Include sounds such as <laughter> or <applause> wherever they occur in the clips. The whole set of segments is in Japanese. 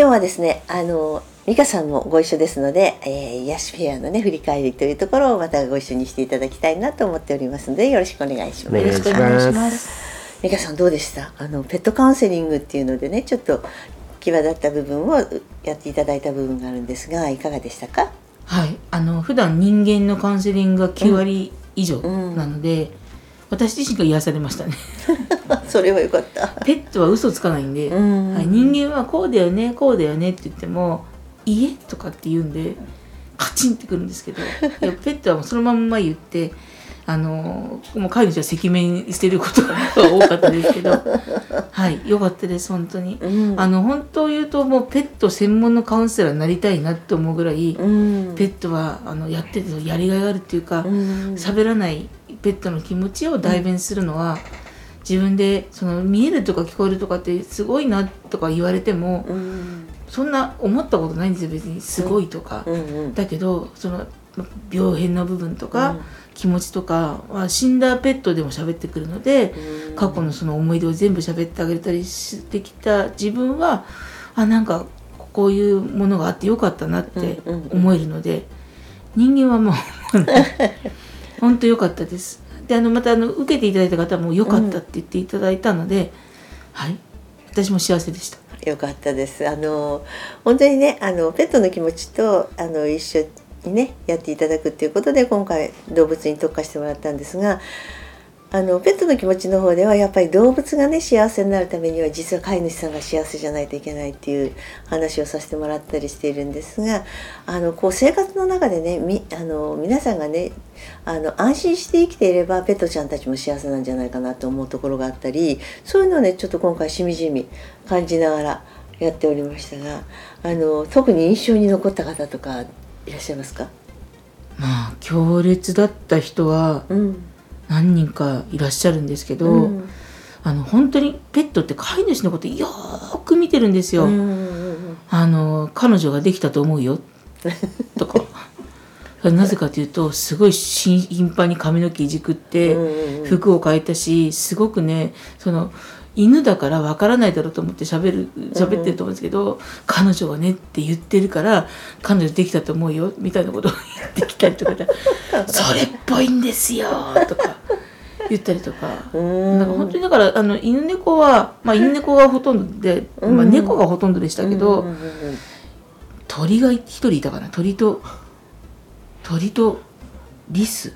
今日はですねあの美香さんもご一緒ですので、えー、癒しフェアのね振り返りというところをまたご一緒にしていただきたいなと思っておりますのでよろしくお願いします。よろしくお願いします。美香さんどうでした？あのペットカウンセリングっていうのでねちょっと際立った部分をやっていただいた部分があるんですがいかがでしたか？はい。あの普段人間のカウンセリングが9割以上なので、うん。うん私自身が癒されましたね。<laughs> それはよかった。ペットは嘘つかないんで、ん。はい、人間はこうだよねこうだよねって言っても「家」とかって言うんでカチンってくるんですけど <laughs> ペットはもうそのまんま言ってあのもう飼い主は赤面してることが多かったですけど <laughs> はい良かったです本当に、うん、あの本当を言うともうペット専門のカウンセラーになりたいなって思うぐらい、うん、ペットはあのやっててやりがいがあるっていうか喋、うん、らないペットの気持ちを代弁するのは、自分でその見えるとか聞こえるとかってすごいなとか言われても、そんな思ったことないんですよ別に。すごいとか、だけどその病変の部分とか、気持ちとかは死んだペットでも喋ってくるので、過去のその思い出を全部喋ってあげたりしてきた自分はあなんかこういうものがあってよかったなって思えるので、人間はもう本当良かったです。であのまたあの受けていただいた方も良かったって言っていただいたので、うん、はい私も幸せでした。よかったです。あの本当にねあのペットの気持ちとあの一緒にねやっていただくっていうことで今回動物に特化してもらったんですがあのペットの気持ちの方ではやっぱり動物がね幸せになるためには実は飼い主さんが幸せじゃないといけないっていう話をさせてもらったりしているんですがあのこう生活の中でねみあの皆さんがねあの安心して生きていればペットちゃんたちも幸せなんじゃないかなと思うところがあったりそういうのをねちょっと今回しみじみ感じながらやっておりましたがあの特に印象に残った方とかいらっしゃいますか？まあ強烈だった人は、うん何人かいらっしゃるんですけど、うん、あの本当にペットって飼い主のことよく見てるんですよ。あの彼女ができたと思うよとか。<laughs> なぜかというとすごい頻繁に髪の毛いじくって服を変えたしすごくねその犬だからわからないだろうと思って喋る喋ってると思うんですけど、うん、彼女はねって言ってるから彼女できたと思うよみたいなことを <laughs> 言ってきたりとかそれっぽいんですよとか言ったりとか。なんか本当にだからあの犬猫は、まあ、犬猫がほとんどで、まあ、猫がほとんどでしたけど、鳥が一人いたかな。鳥と鳥とリス。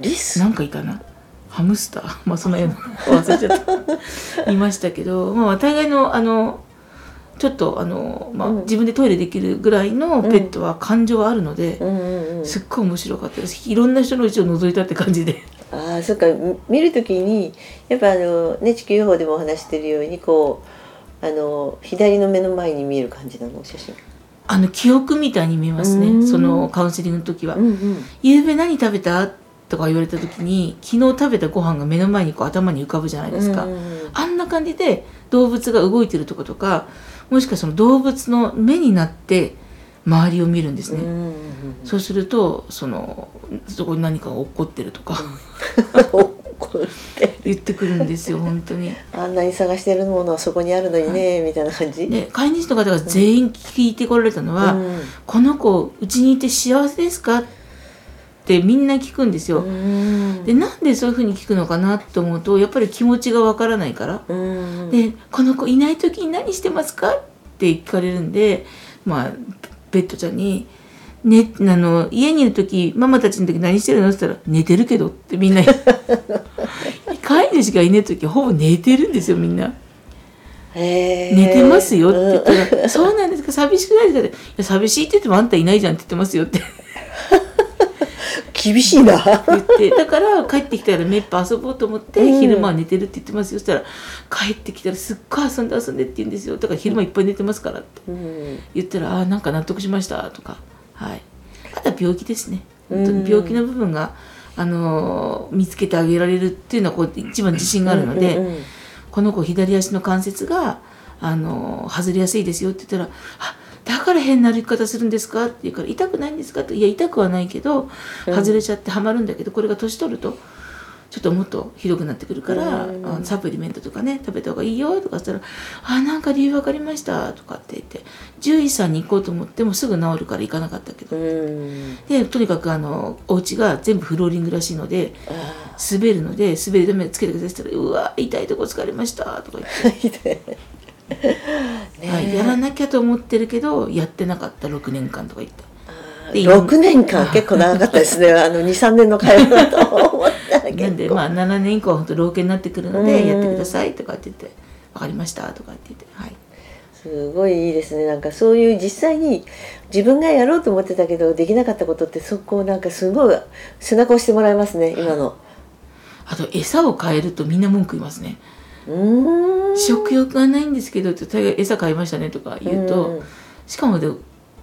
リス？なんかいたな。ハムスター？<laughs> まあその辺 <laughs> 忘れちゃった。いましたけど、まあ、大概のあのちょっとあの、まあ、うん、自分でトイレできるぐらいのペットは感情はあるので、すっごい面白かったです。いろんな人のうちを覗いたって感じで。あそっか。見る時にやっぱあの、ね、地球予報でもお話してるようにこうあの左の目の前に見える感じなの？写真。あの記憶みたいに見えますね。そのカウンセリングの時は。うんうん、夕べ何食べた？とか言われた時に昨日食べたご飯が目の前にこう頭に浮かぶじゃないですか、あんな感じで動物が動いてるとことかもしくはその動物の目になって周りを見るんですね、そうするとそのそこに何かが起こってるとか、<laughs> 言ってくるんですよ本当に。あんなに探してるものはそこにあるのにね、みたいな感じ。で飼い主の方が全員聞いてこられたのは「うん、この子うちにいて幸せですか?」ってみんな聞くんですよ。でなんでそういうふうに聞くのかなと思うとやっぱり気持ちがわからないから。でこの子いない時に何してますかって聞かれるんでまあベッドちゃんに「ね、あの家にいる時ママたちの時何してるのって言ったら「寝てるけど」ってみんな <laughs> 飼い主がいない時ほぼ寝てるんですよみんな。寝てますよって言ったら「そうなんですか寂しくないですか?」って「寂しいって言ってもあんたいないじゃん」って言ってますよって厳しいな。言ってだから帰ってきたらめっぱ遊ぼうと思って、うん、昼間は寝てるって言ってますよ。そしたら帰ってきたらすっごい遊んで遊んでって言うんですよ。だから昼間いっぱい寝てますからって。言ったら「ああなんか納得しました」とか。はい、あとは病気ですね。本当に。病気の部分が、あの見つけてあげられるっていうのはこう一番自信があるので、うんうんうん、この子左足の関節が、あの外れやすいですよって言ったら「あだから変な歩き方するんですか?」って言うから「痛くないんですか?」って「いや痛くはないけど外れちゃってはまるんだけどこれが年取るとちょっともっとひどくなってくるから、うん、サプリメントとかね食べた方がいいよとかしたら「あなんか理由分かりました」とかって言って獣医さんに行こうと思ってもすぐ治るから行かなかったけど、うん、でとにかくあのお家が全部フローリングらしいので滑るので滑り止めつけてくださいって言ったら「うわ痛いとこ疲れました」とか言って。<laughs> <laughs> はい、やらなきゃと思ってるけどやってなかった6年間とか言って。6年間結構長かったですね。<laughs> あの23年の会話だと思ったらなんでまあ7年以降は本当老犬になってくるのでやってくださいとかって言って「分かりました」とかって言ってはい。すごいいいですね。なんかそういう実際に自分がやろうと思ってたけどできなかったことってそこなんかすごい背中を押してもらいますね今の。あと餌を変えるとみんな文句言いますね食欲がないんですけどって餌買いましたねとか言うとしかもで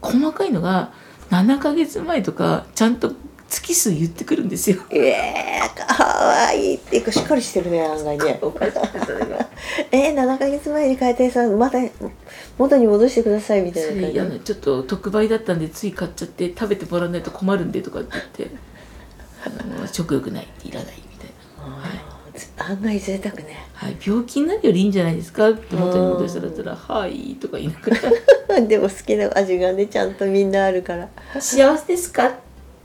細かいのが7ヶ月前とかちゃんと月数言ってくるんですよ。ええー、かわいいっていうかしっかりしてるね案外ね。<laughs> えー、7ヶ月前に変えてさまた元に戻してくださいみたいな感じ。ちょっと特売だったんでつい買っちゃって食べてもらわないと困るんでとかって言って食欲ないいらないみたいな。はい案外贅沢ね、はい、病気になるよりいいんじゃないですか？って元に戻したら「はい」とか言いながら。<laughs> でも好きな味がねちゃんとみんなあるから。幸せですか？っ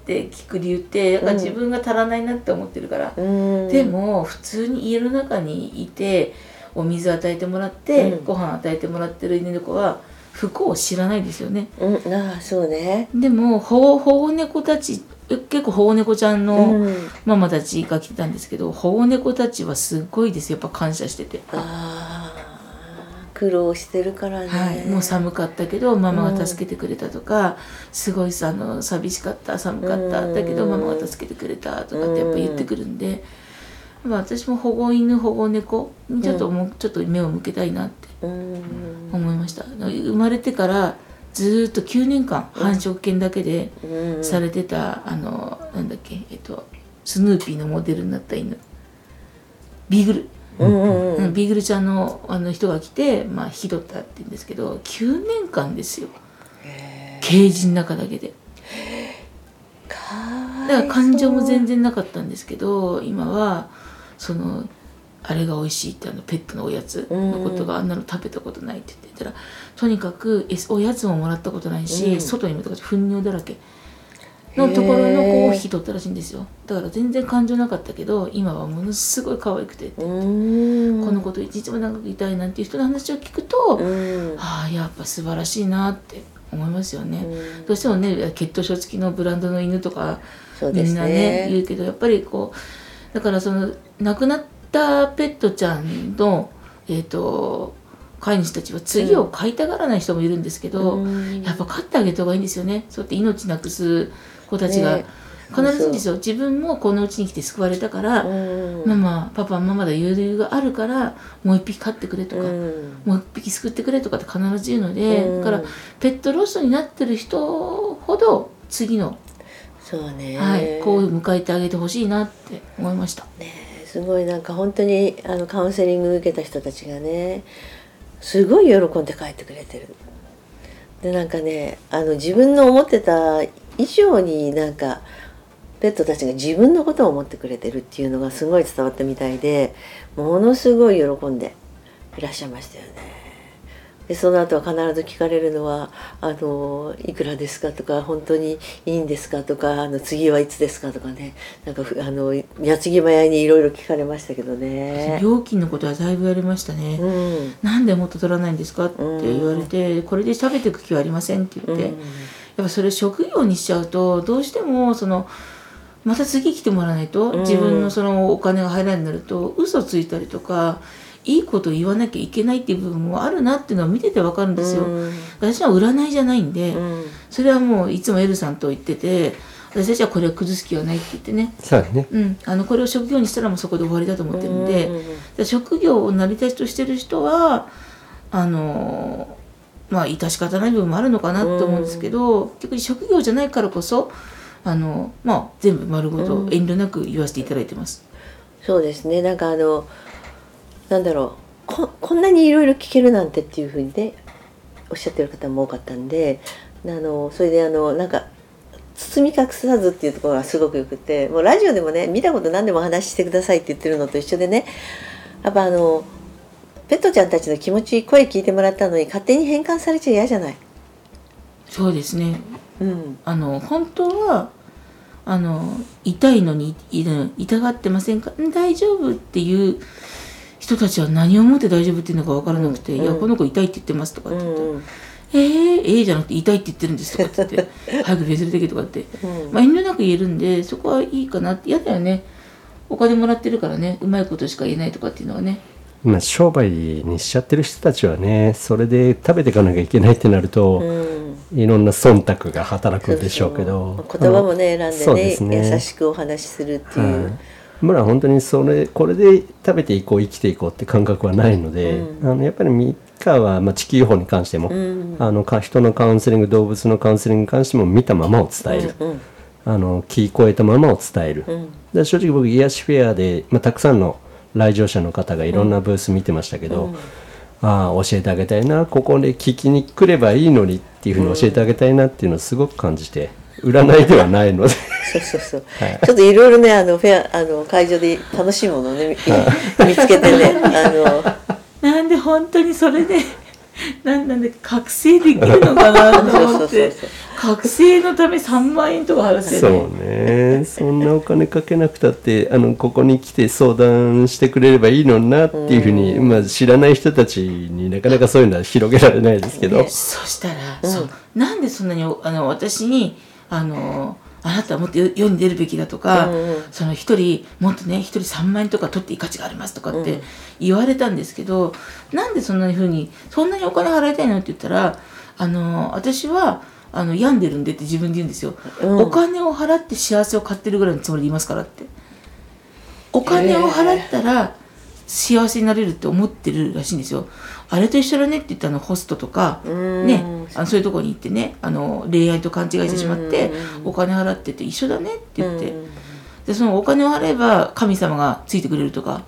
て聞く理由ってやっぱ自分が足らないなって思ってるから、うん、でも普通に家の中にいてお水与えてもらって、うん、ご飯与えてもらってる犬猫は不幸を知らないですよね。うん、ああそうね。でも保護猫たち結構保護猫ちゃんのママたちが来てたんですけど、保護猫たちはすごいです。やっぱ感謝してて。あ苦労してるからね、はい、もう寒かったけどママが助けてくれたとか、うん、すごいあの寂しかった寒かっただけどママが助けてくれたとかってやっぱ言ってくるんで、まあ、私も保護犬保護猫にちょっともうちょっと目を向けたいなって思いました。生まれてからずっと9年間繁殖犬だけでされてた、あのなんだっけえっとスヌーピーのモデルになった犬。ビーグル、うんうん、ビーグルちゃんのあの人が来て、まあ、引き取ったって言うんですけど9年間ですよ。ケージの中だけで。だから感情も全然なかったんですけど今はそのあれが美味しいってあのペットのおやつのことがあんなの食べたことないって言ってたらとにかくおやつももらったことないし、外にもとか糞尿だらけのところの子を引き取ったらしいんですよ。だから全然感情なかったけど今はものすごい可愛くてってこの子と一日も長くいたいなんていう人の話を聞くとああやっぱ素晴らしいなって思いますよね。どうしてもね血糖症付きのブランドの犬とか、みんなね言うけどやっぱりこうだからその亡くなったペットちゃんのえっ、ー、と飼い主たちは次を飼いたがらない人もいるんですけど、うん、やっぱ飼ってあげた方がいいんですよね。そうやって命なくす子たちが、ね、必ずですよ。自分もこのうちに来て救われたから、うん、ママパパママだ言う理由があるからもう一匹飼ってくれとか、うん、もう一匹救ってくれとかって必ず言うので、だからペットロスになってる人ほど次のそうね、はい、こう迎えてあげてほしいなって思いました。ねすごいなんか本当にあのカウンセリング受けた人たちがねすごい喜んで帰ってくれてる。でなんかねあの自分の思ってた以上になんかペットたちが自分のことを思ってくれてるっていうのがすごい伝わったみたいでものすごい喜んでいらっしゃいましたよね。でその後は必ず聞かれるのは「あのいくらですか?」とか「本当にいいんですか?」とか「あの次はいつですか?」とかねなんかあの矢継ぎ早にいろいろ聞かれましたけどね料金のことはだいぶ言われましたね、うん、なんでもっと取らないんですか？って言われて、うん、これで食べていく気はありませんって言って、うん、やっぱそれ職業にしちゃうとどうしてもそのまた次来てもらわないと自分のそのお金が入らないになると嘘ついたりとかいいこと言わなきゃいけないっていう部分もあるなっていうのは見ててわかるんですよ、うん、私は占いじゃないんで、うん、それはもういつもエルさんと言ってて私たちはこれを崩す気はないって言ってね。そうね、うん、あのこれを職業にしたらもうそこで終わりだと思ってるんで、うん、職業を成り立ちとしてる人はあのまあ致し方ない部分もあるのかなと思うんですけど、結局職業じゃないからこそあのまあ全部丸ごと遠慮なく言わせていただいてます。そうですね。なんかあのなんだろう。ここんなにいろいろ聞けるなんてっていうふうにねおっしゃってる方も多かったんであのそれであのなんか包み隠さずっていうところがすごくよくてもうラジオでもね見たこと何でも話してくださいって言ってるのと一緒でねやっぱあのペットちゃんたちの気持ち声聞いてもらったのに勝手に変換されちゃ嫌じゃない？そうですね、うん、あの本当はあの痛いのに痛がってませんか？大丈夫っていう人たちは何をもって大丈夫っていうのか分からなくて「うん、いやこの子痛いって言ってます」とかって言ったら「うん、えー、えー、じゃなくて痛いって言ってるんです」とかって言って「早く別れてけ」とかって、うん、まあ遠慮なく言えるんでそこはいいかなって嫌だよね。お金もらってるからねうまいことしか言えないとかっていうのはね。まあ、商売にしちゃってる人たちはねそれで食べていかなきゃいけないってなると、うん、いろんな忖度が働くんでしょうけど。言葉もね選んでね、ね、優しくお話しするっていう。うん村は本当にそれこれで食べていこう生きていこうって感覚はないので、うん、あのやっぱりミカは、まあ、地球法に関しても、うん、あの人のカウンセリング動物のカウンセリングに関しても見たままを伝える、うんうん、あの聞こえたままを伝える、で正直僕癒しフェアで、まあ、たくさんの来場者の方がいろんなブース見てましたけど、ああ教えてあげたいなここで聞きに来ればいいのにっていうふうに教えてあげたいなっていうのをすごく感じて。占いではないので。そうそうそう、<laughs> はい、ちょっといろいろねあのフェアあの会場で楽しいものをね <laughs> 見つけてねあの。なんで本当にそれでなんなんで覚醒できるのかなと思って。<laughs> 覚醒のため3万円とか払って、ね、そうね。そんなお金かけなくたってあのここに来て相談してくれればいいのになっていうふうに、ん、まあ、知らない人たちになかなかそういうのは広げられないですけど、そしたら、うん、そう。なんでそんなにあの私にあのあなたはもっと世に出るべきだとか、うんうん、その一人もっとね一人3万円とか取っていい価値がありますとかって言われたんですけど、うん、なんでそんなふうにそんなにお金払いたいのって言ったらあの私はあの病んでるんでって自分で言うんですよ、うん、お金を払って幸せを買ってるぐらいのつもりでいますからって。お金を払ったら幸せになれるって思ってるらしいんですよあれと一緒だねって言ったのホストとか、ね、あのそういうとこに行ってねあの恋愛と勘違いしてしまってお金払ってて一緒だねって言って。でそのお金を払えば神様がついてくれるとか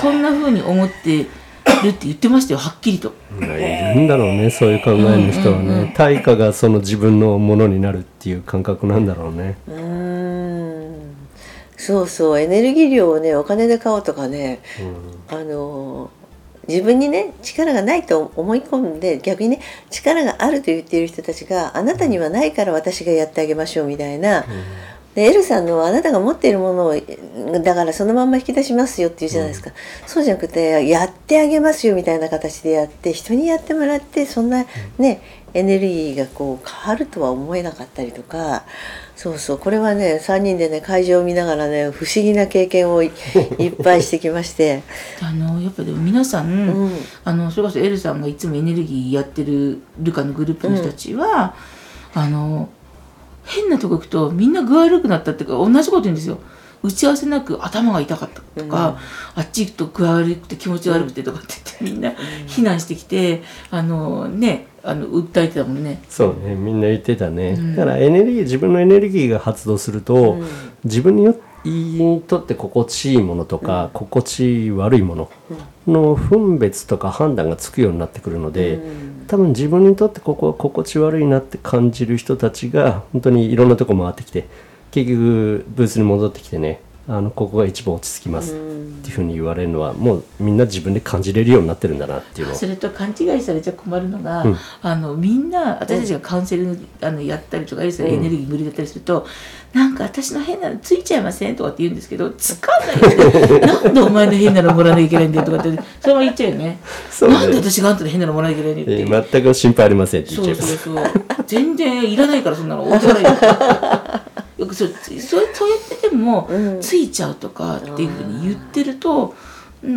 そんなふうに思ってるって言ってましたよはっきりと。いるんだろうねそういう考えの人はね、対価がその自分のものになるっていう感覚なんだろうね。うん。そうそうエネルギー量をねお金で買おうとかね、うん、あの自分にね力がないと思い込んで逆にね力があると言っている人たちがあなたにはないから私がやってあげましょうみたいな、うん、でエルさんのあなたが持っているものをだからそのまんま引き出しますよって言うじゃないですか、うん、そうじゃなくてやってあげますよみたいな形でやって人にやってもらってそんなね、エネルギーがこう変わるとは思えなかったりとかそうそうこれはね3人でね会場を見ながらね不思議な経験を <laughs> いっぱいしてきまして。あのやっぱでも皆さん、うん、あのそれこそエルさんがいつもエネルギーやってるルカのグループの人たちは、うん、あの変なとこ行くとみんな具悪くなったっていうか同じこと言うんですよ。打ち合わせなく頭が痛かったとか、うん、あっち行くと具悪くて気持ち悪くてとかって言ってみんな避難してきて、あのねあの訴えてたもんね。そうねみんな言ってたね、うん、だからエネルギー自分のエネルギーが発動すると、うん、自分によにとって心地いいものとか、うん、心地悪いものの分別とか判断がつくようになってくるので、多分自分にとってここ心地悪いなって感じる人たちが本当にいろんなとこ回ってきて結局ブースに戻ってきてねあのここが一番落ち着きます。っていうふうに言われるのはもうみんな自分で感じれるようになってるんだなっていうのそれと勘違いされちゃ困るのが、うん、あのみんな私たちがカウンセリングあのやったりとかエネルギー無理だったりすると、うん、なんか私の変なのついちゃいませんとかって言うんですけどつかないで <laughs> なんでお前の変なのもらわなきゃいけないんだよとかってそれも言っちゃうよね。ね。なんで私があんたの変なのもらわなきゃいけないんだよって、えー、全く心配ありませんって言っちゃいます。そうそうそう。全然いらないからそんなのお互いよくそそうそうやってても、ついちゃうとかっていうふうに言ってると、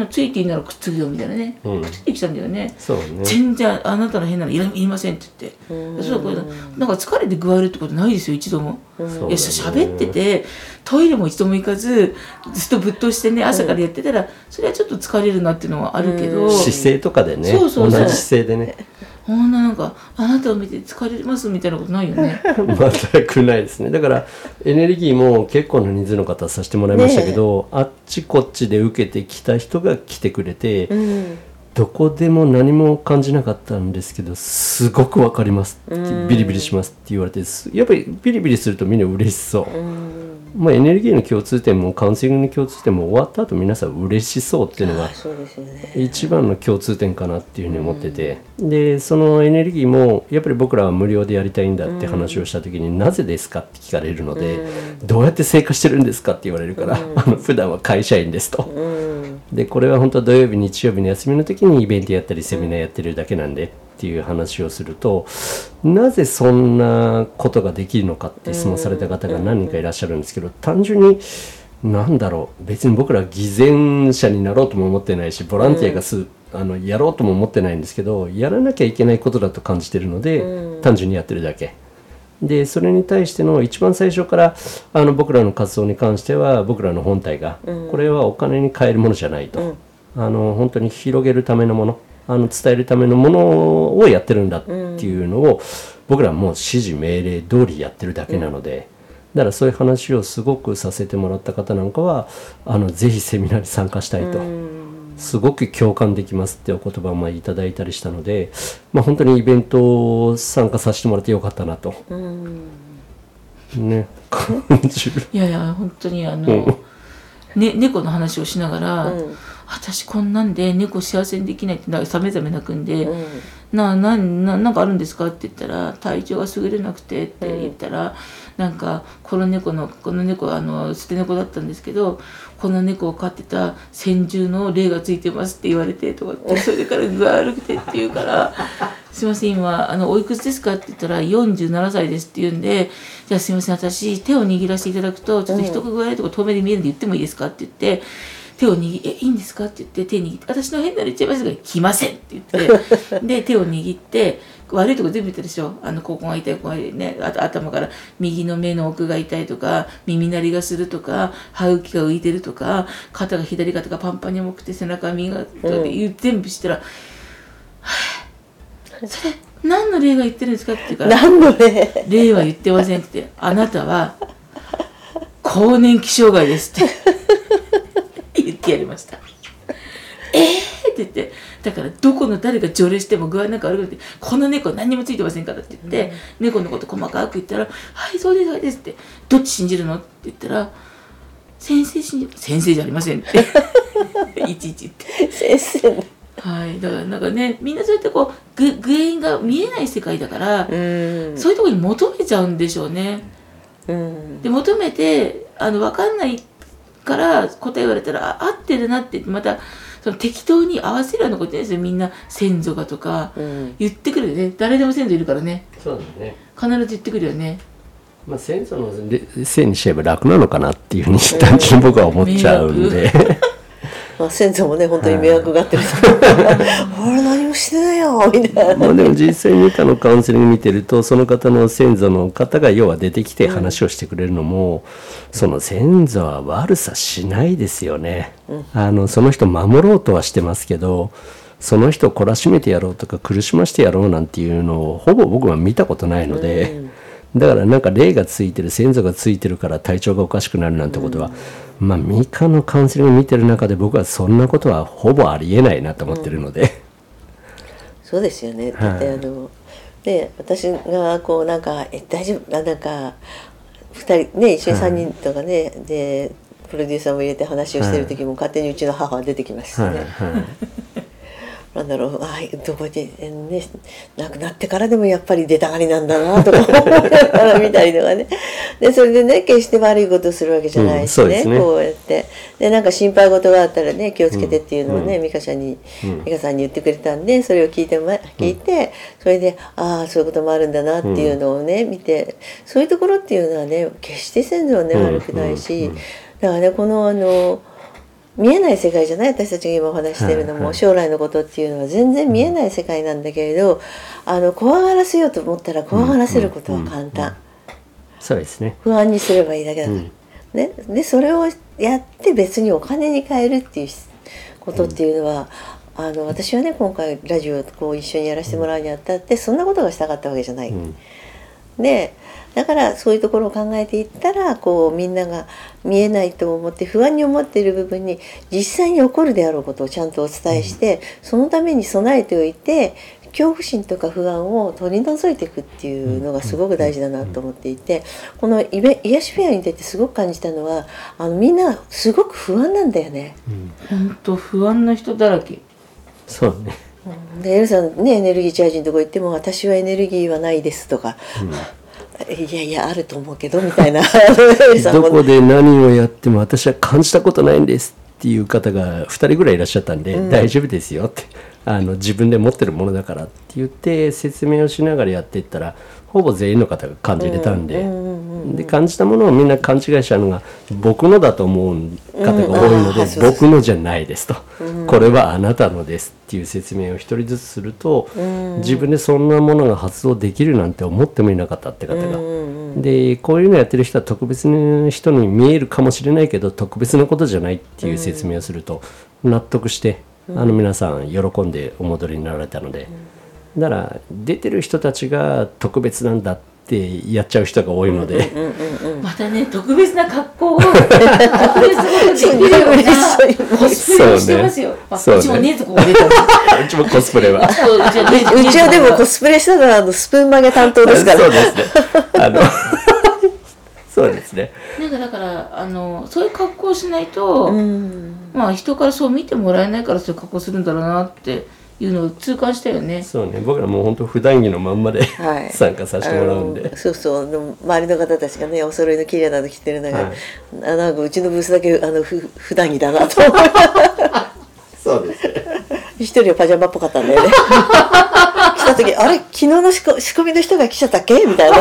ついていいならくっつくよみたいなね、うん、くっついてきたんだよね。そうね。全然あなたの変なのいらいりませんって言って。そうこれなんか疲れて具合悪いってことないですよ一度も、いやしゃべっててトイレも一度も行かずずっとぶっ通してね朝からやってたら、それはちょっと疲れるなっていうのはあるけど、姿勢とかでね。そうそうそう。同じ姿勢でねこんななんかあなたを見て疲れますみたいなことないよね。全くないですね。だからエネルギーも結構な人数の方させてもらいましたけど、ね、あっちこっちで受けてきた人が来てくれて、うん、どこでも何も感じなかったんですけどすごく分かりますビリビリしますって言われてやっぱりビリビリするとみんな嬉しそう、まあ、エネルギーの共通点もカウンセリングの共通点も終わった後皆さん嬉しそうっていうのが一番の共通点かなっていうふうに思ってて、でそのエネルギーもやっぱり僕らは無料でやりたいんだって話をした時に、なぜですかって聞かれるので、どうやって生活してるんですかって言われるから、<laughs> あの普段は会社員ですと。でこれは本当は土曜日日曜日の休みの時にイベントやったりセミナーやってるだけなんでっていう話をするとなぜそんなことができるのかって質問された方が何人かいらっしゃるんですけど単純に何だろう別に僕ら偽善者になろうとも思ってないしボランティアがす、あのやろうとも思ってないんですけどやらなきゃいけないことだと感じてるので単純にやってるだけ。でそれに対しての一番最初からあの僕らの活動に関しては僕らの本体が、これはお金に換えるものじゃないと、あの本当に広げるためのものあの伝えるためのものをやってるんだっていうのを、僕らもう指示命令通りやってるだけなので、だからそういう話をすごくさせてもらった方なんかはあのぜひセミナーに参加したいと。すごく共感できますってお言葉もいただいたりしたので、まあ、本当にイベント参加させてもらってよかったなと、ね。<laughs> 感じる。いやいや本当にあの、ね、猫の話をしながら、うん私こんなんで猫幸せにできないってさめざめ泣くんで、うん、ななななんかあるんですか？って言ったら体調が優れなくてって言ったら、うん、なんかこの猫のこの猫あの捨て猫だったんですけどこの猫を飼ってた先住の霊がついてますって言われてとかってそれから具合悪くてって言うから「すいません今あのおいくつですか?」って言ったら「47歳です」って言うんで「じゃあすいません私手を握らせていただくとちょっと人が具合とこ透明で見えるんで言ってもいいですか?」って言って。手を握って「えいいんですか?」って言って手握って「私の変なの言っちゃいますが来ません」って言って <laughs> で手を握って悪いとこ全部言ったでしょ？あのここが痛いここがねあと頭から右の目の奥が痛いとか耳鳴りがするとか歯茎が浮いてるとか肩が左肩がパンパンに重くて背中が右がとかで全部したら「はあ、それ何の例が言ってるんですか?」って言うから「何の例？例は言ってません」って言って「あなたは更年期障害です」って。ってやりました。<laughs> えーって言ってだからどこの誰が除霊しても具合なんか悪くてこの猫何にもついてませんからって言って、うん、猫のこと細かく言ったら「はいそうですそうです」って「どっち信じるの?」って言ったら「先生信じる先生じゃありません」って。<laughs> いちいち言って。先生はいだからなんかねみんなそうやってこう具原因が見えない世界だから、うん、そういうところに求めちゃうんでしょうね。うん、で求めてあの分かんないから答え言われたら合ってるなってまたその適当に合わせるようなことですよ。みんな先祖がとか言ってくるよね、うん、誰でも先祖いるからね。そうだね。必ず言ってくるよね。まあ先祖のせいにしちゃえば楽なのかなっていうふうに単純に僕は思っちゃうんで。<laughs> まあ、先祖もね本当に迷惑がってる俺 <laughs> 何もしてよみたいな、まあでも実際に他のカウンセリング見てるとその方の先祖の方が要は出てきて話をしてくれるのも、うん、その先祖は悪さしないですよね、うん、あのその人守ろうとはしてますけどその人を懲らしめてやろうとか苦しましてやろうなんていうのをほぼ僕は見たことないので、うん。だからなんか霊がついてる先祖がついてるから体調がおかしくなるなんてことは、うん、まあミカのカウンセリングを見てる中で僕はそんなことはほぼありえないなと思ってるので、うん、そうですよね。だってあの、で私がこうなんか「え大丈夫？なんか2人ね一緒に3人とかね、うん、でプロデューサーも入れて話をしてる時も勝手にうちの母は出てきましたね。はい。はいなんだろうあどこで、ね、亡くなってからでもやっぱり出たがりなんだなとか思いながら見たりとかね。でそれでね決して悪いことをするわけじゃないしね,、うんね。こうやって。でなんか心配事があったらね気をつけてっていうのをね、うん美香ちゃんにうん。美香さんに言ってくれたんでそれを聞いて、ま、聞いてそれでああそういうこともあるんだなっていうのをね見てそういうところっていうのはね決して先祖はねうん。悪くないし、だからねこのあの見えない世界じゃない？私たちが今お話ししてるのも、将来のことっていうのは全然見えない世界なんだけれど、あの怖がらせようと思ったら怖がらせることは簡単、そうですね。不安にすればいいだけだから、うん。ね、でそれをやって別にお金に換えるっていうことっていうのは、あの私はね今回ラジオをこう一緒にやらせてもらうにあたってそんなことがしたかったわけじゃない。うんでだからそういうところを考えていったらこうみんなが見えないと思って不安に思っている部分に実際に起こるであろうことをちゃんとお伝えして、そのために備えておいて恐怖心とか不安を取り除いていくっていうのがすごく大事だなと思っていてこのイベ癒しフェアに出てすごく感じたのはあのみんなすごく不安なんだよね。本当不安な人だらけ。そうねでエルさんねエネルギーチャージのとこ行っても「私はエネルギーはないです」とか「いやいやあると思うけど」みたいな。<laughs> どこで何をやっても私は感じたことないんですっていう方が2人ぐらいいらっしゃったんで、大丈夫ですよって。あの自分で持ってるものだからって言って説明をしながらやっていったらほぼ全員の方が感じれたんで,、で感じたものをみんな勘違いしたのが僕のだと思う方が多いので、僕のじゃないですと、これはあなたのですっていう説明を一人ずつすると、自分でそんなものが発動できるなんて思ってもいなかったって方が。でこういうのやってる人は特別な人に見えるかもしれないけど特別なことじゃないっていう説明をすると納得して、あの皆さん喜んでお戻りになられたので、だから出てる人たちが特別なんだってやっちゃう人が多いので、またね特別な格好を <laughs> 特別なことできるようなコスプレをしてますよ、まあそうねうちもねずこが出たうちもコスプレは。そううちはでもコスプレしたのはあのスプーン曲げ担当ですからそうですね。あのそうですね。なんかだからあのそういう格好をしないと、うんまあ人からそう見てもらえないからそういう格好するんだろうなっていうのを痛感したよね。そうね。僕らもう本当普段着のまんまで、はい。参加させてもらうんで。そうそう。でも周りの方たちがねお揃いの綺麗なの着てる中、はい。あなんかうちのブースだけあのふ普段着だなと。<laughs> そうですね。一人はパジャマっぽかったんだよね。<laughs> 来た時あれ？昨日の仕込仕込みの人が来ちゃったっけ？みたいな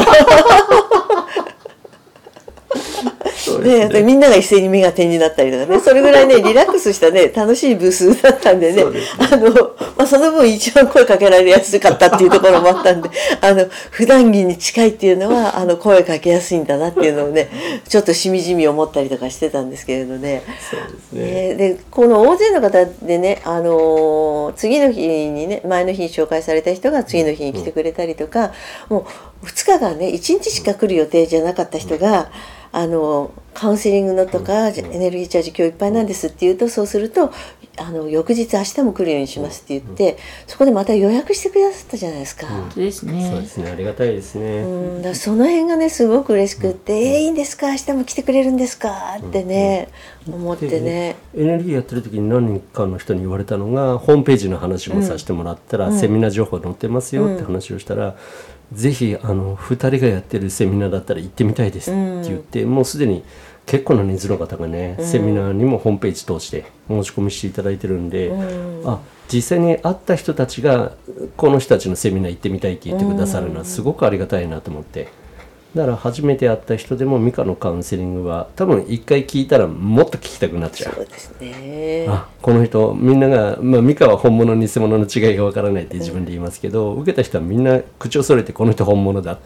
ですね、でみんなが一斉に目が点になったりとかね。<laughs> それぐらいねリラックスしたね楽しいブースだったんでね。そうですあの、まあ、その分一番声かけられやすかったっていうところもあったんで <laughs> あの普段着に近いっていうのはあの声かけやすいんだなっていうのをねちょっとしみじみ思ったりとかしてたんですけれどね。そうですね。ね、でこの大勢の方でね、あのー次の日にね前の日に紹介された人が次の日に来てくれたりとか、もう2日間ね1日しか来る予定じゃなかった人が、あのカウンセリングのとか、エネルギーチャージ今日いっぱいなんですって言うとそうするとあの翌日明日も来るようにしますって言って、そこでまた予約してくださったじゃないですか。本当ですそうねですね。ありがたいですね。うん、だその辺がねすごく嬉しくって「えーいいんですか？明日も来てくれるんですか?」ってね、思ってね。エネルギーやってる時に何人かの人に言われたのがホームページの話もさせてもらったら、セミナー情報載ってますよって話をしたら、ぜひあの2人がやってるセミナーだったら行ってみたいですって言って、もうすでに結構な人数の方がね、セミナーにもホームページ通して申し込みしていただいてるんで、あ実際に会った人たちがこの人たちのセミナー行ってみたいって言ってくださるのはすごくありがたいなと思って。だから初めて会った人でもミカのカウンセリングは多分一回聞いたらもっと聞きたくなっちゃう。そうですね。あこの人みんなが、まあ、ミカは本物偽物の違いがわからないって自分で言いますけど、受けた人はみんな口を揃えてこの人本物だ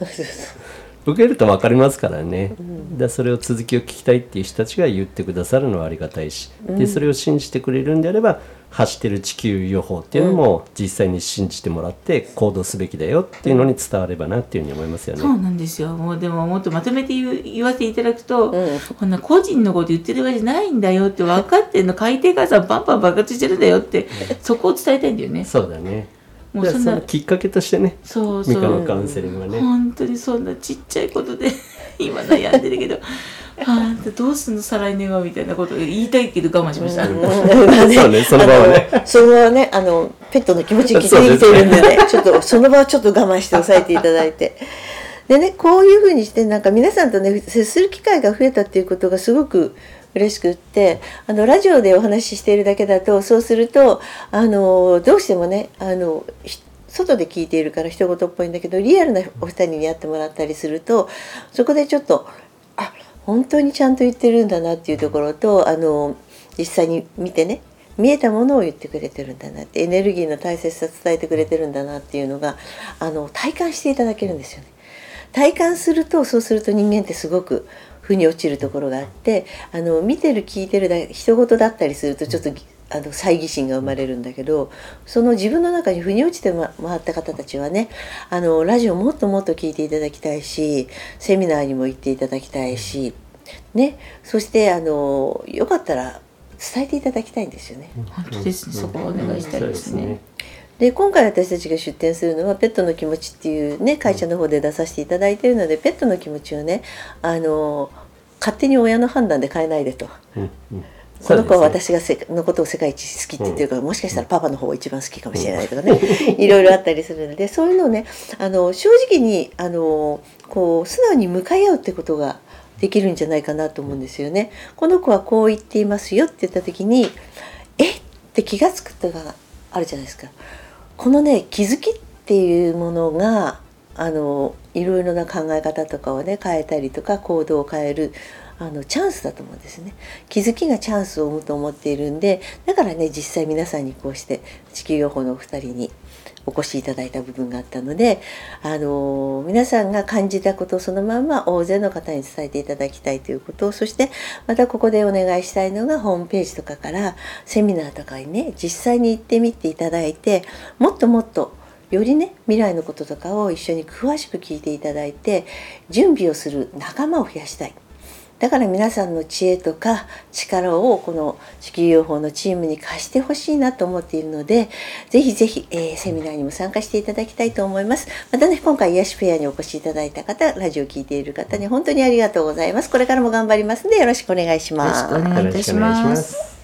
受けると分かりますからね、でそれを続きを聞きたいっていう人たちが言ってくださるのはありがたいし、でそれを信じてくれるんであれば走ってる地球予報っていうのも実際に信じてもらって行動すべきだよっていうのに伝わればなっていうふうに思いますよね。そうなんですよ。もうでももっとまとめて言わせていただくと、こんな個人のこと言ってるわけじゃないんだよって分かってんの海底火山バンバン爆発してるんだよって、そこを伝えたいんだよね。そうだねもうそんなきっかけとしてねそうそう。ミカのカウンセリングはね、本当にそんなちっちゃいことで今悩んでるけど <laughs> ああんたどうすんの再来年はみたいなこと言いたいけど我慢しました、そうねその場はね。その場はねあのペットの気持ち聞いてきているんでね。ちょっとその場はちょっと我慢して抑えていただいて。でねこういうふうにしてなんか皆さんとね接する機会が増えたっていうことがすごく嬉しくってあのラジオでお話ししているだけだとそうするとあのどうしてもねあの外で聞いているから一言っぽいんだけどリアルなお二人に会ってもらったりするとそこでちょっとあ本当にちゃんと言ってるんだなっていうところとあの実際に見てね見えたものを言ってくれてるんだなってエネルギーの大切さ伝えてくれてるんだなっていうのがあの体感していただけるんですよね。体感するとそうすると人間ってすごく腑に落ちるところがあってあの見てる聞いてるだ人事だったりするとちょっとあの猜疑心が生まれるんだけどその自分の中に腑に落ちて回った方たちはねあのラジオもっともっと聞いていただきたいしセミナーにも行っていただきたいし、ね、そしてあのよかったら伝えていただきたいんですよね。本当ですね、そこはお願いしたいですね。で今回私たちが出展するのは「ペットの気持ち」っていうね会社の方で出させていただいているのでペットの気持ちをねあの勝手に親の判断で変えないでと。うんうんこの子は私がせのことを世界一好きって言ってるから、もしかしたらパパの方が一番好きかもしれないとかね、<laughs> いろいろあったりするのでそういうのをねあの正直にあのこう素直に向かい合うってことができるんじゃないかなと思うんですよね。この子はこう言っていますよって言った時にえって気が付くことがあるじゃないですか。このね気づきっていうものがあのいろいろな考え方とかをね変えたりとか行動を変えるあのチャンスだと思うんですね。気づきがチャンスを生むと思っているんでだからね実際皆さんにこうして地球予報のお二人にお越しいただいた部分があったので、あの皆さんが感じたことをそのまま大勢の方に伝えていただきたいということをそしてまたここでお願いしたいのがホームページとかからセミナーとかにね実際に行ってみていただいてもっともっとよりね未来のこととかを一緒に詳しく聞いていただいて準備をする仲間を増やしたい。だから皆さんの知恵とか力をこの地球予報のチームに貸してほしいなと思っているのでぜひぜひ、えー、セミナーにも参加していただきたいと思います。またね今回癒しフェアにお越しいただいた方ラジオを聞いている方に本当にありがとうございます。これからも頑張りますのでよろしくお願いします。よろしくお願いいたします。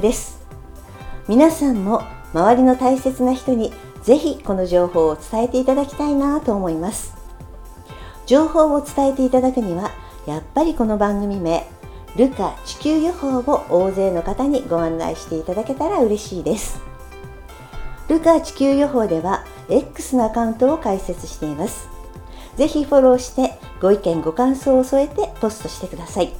です。皆さんも周りの大切な人にぜひこの情報を伝えていただきたいなと思います。情報を伝えていただくにはやっぱりこの番組名ルカ地球予報を大勢の方にご案内していただけたら嬉しいです。ルカ地球予報では X のアカウントを開設しています。ぜひフォローしてご意見ご感想を添えてポストしてください。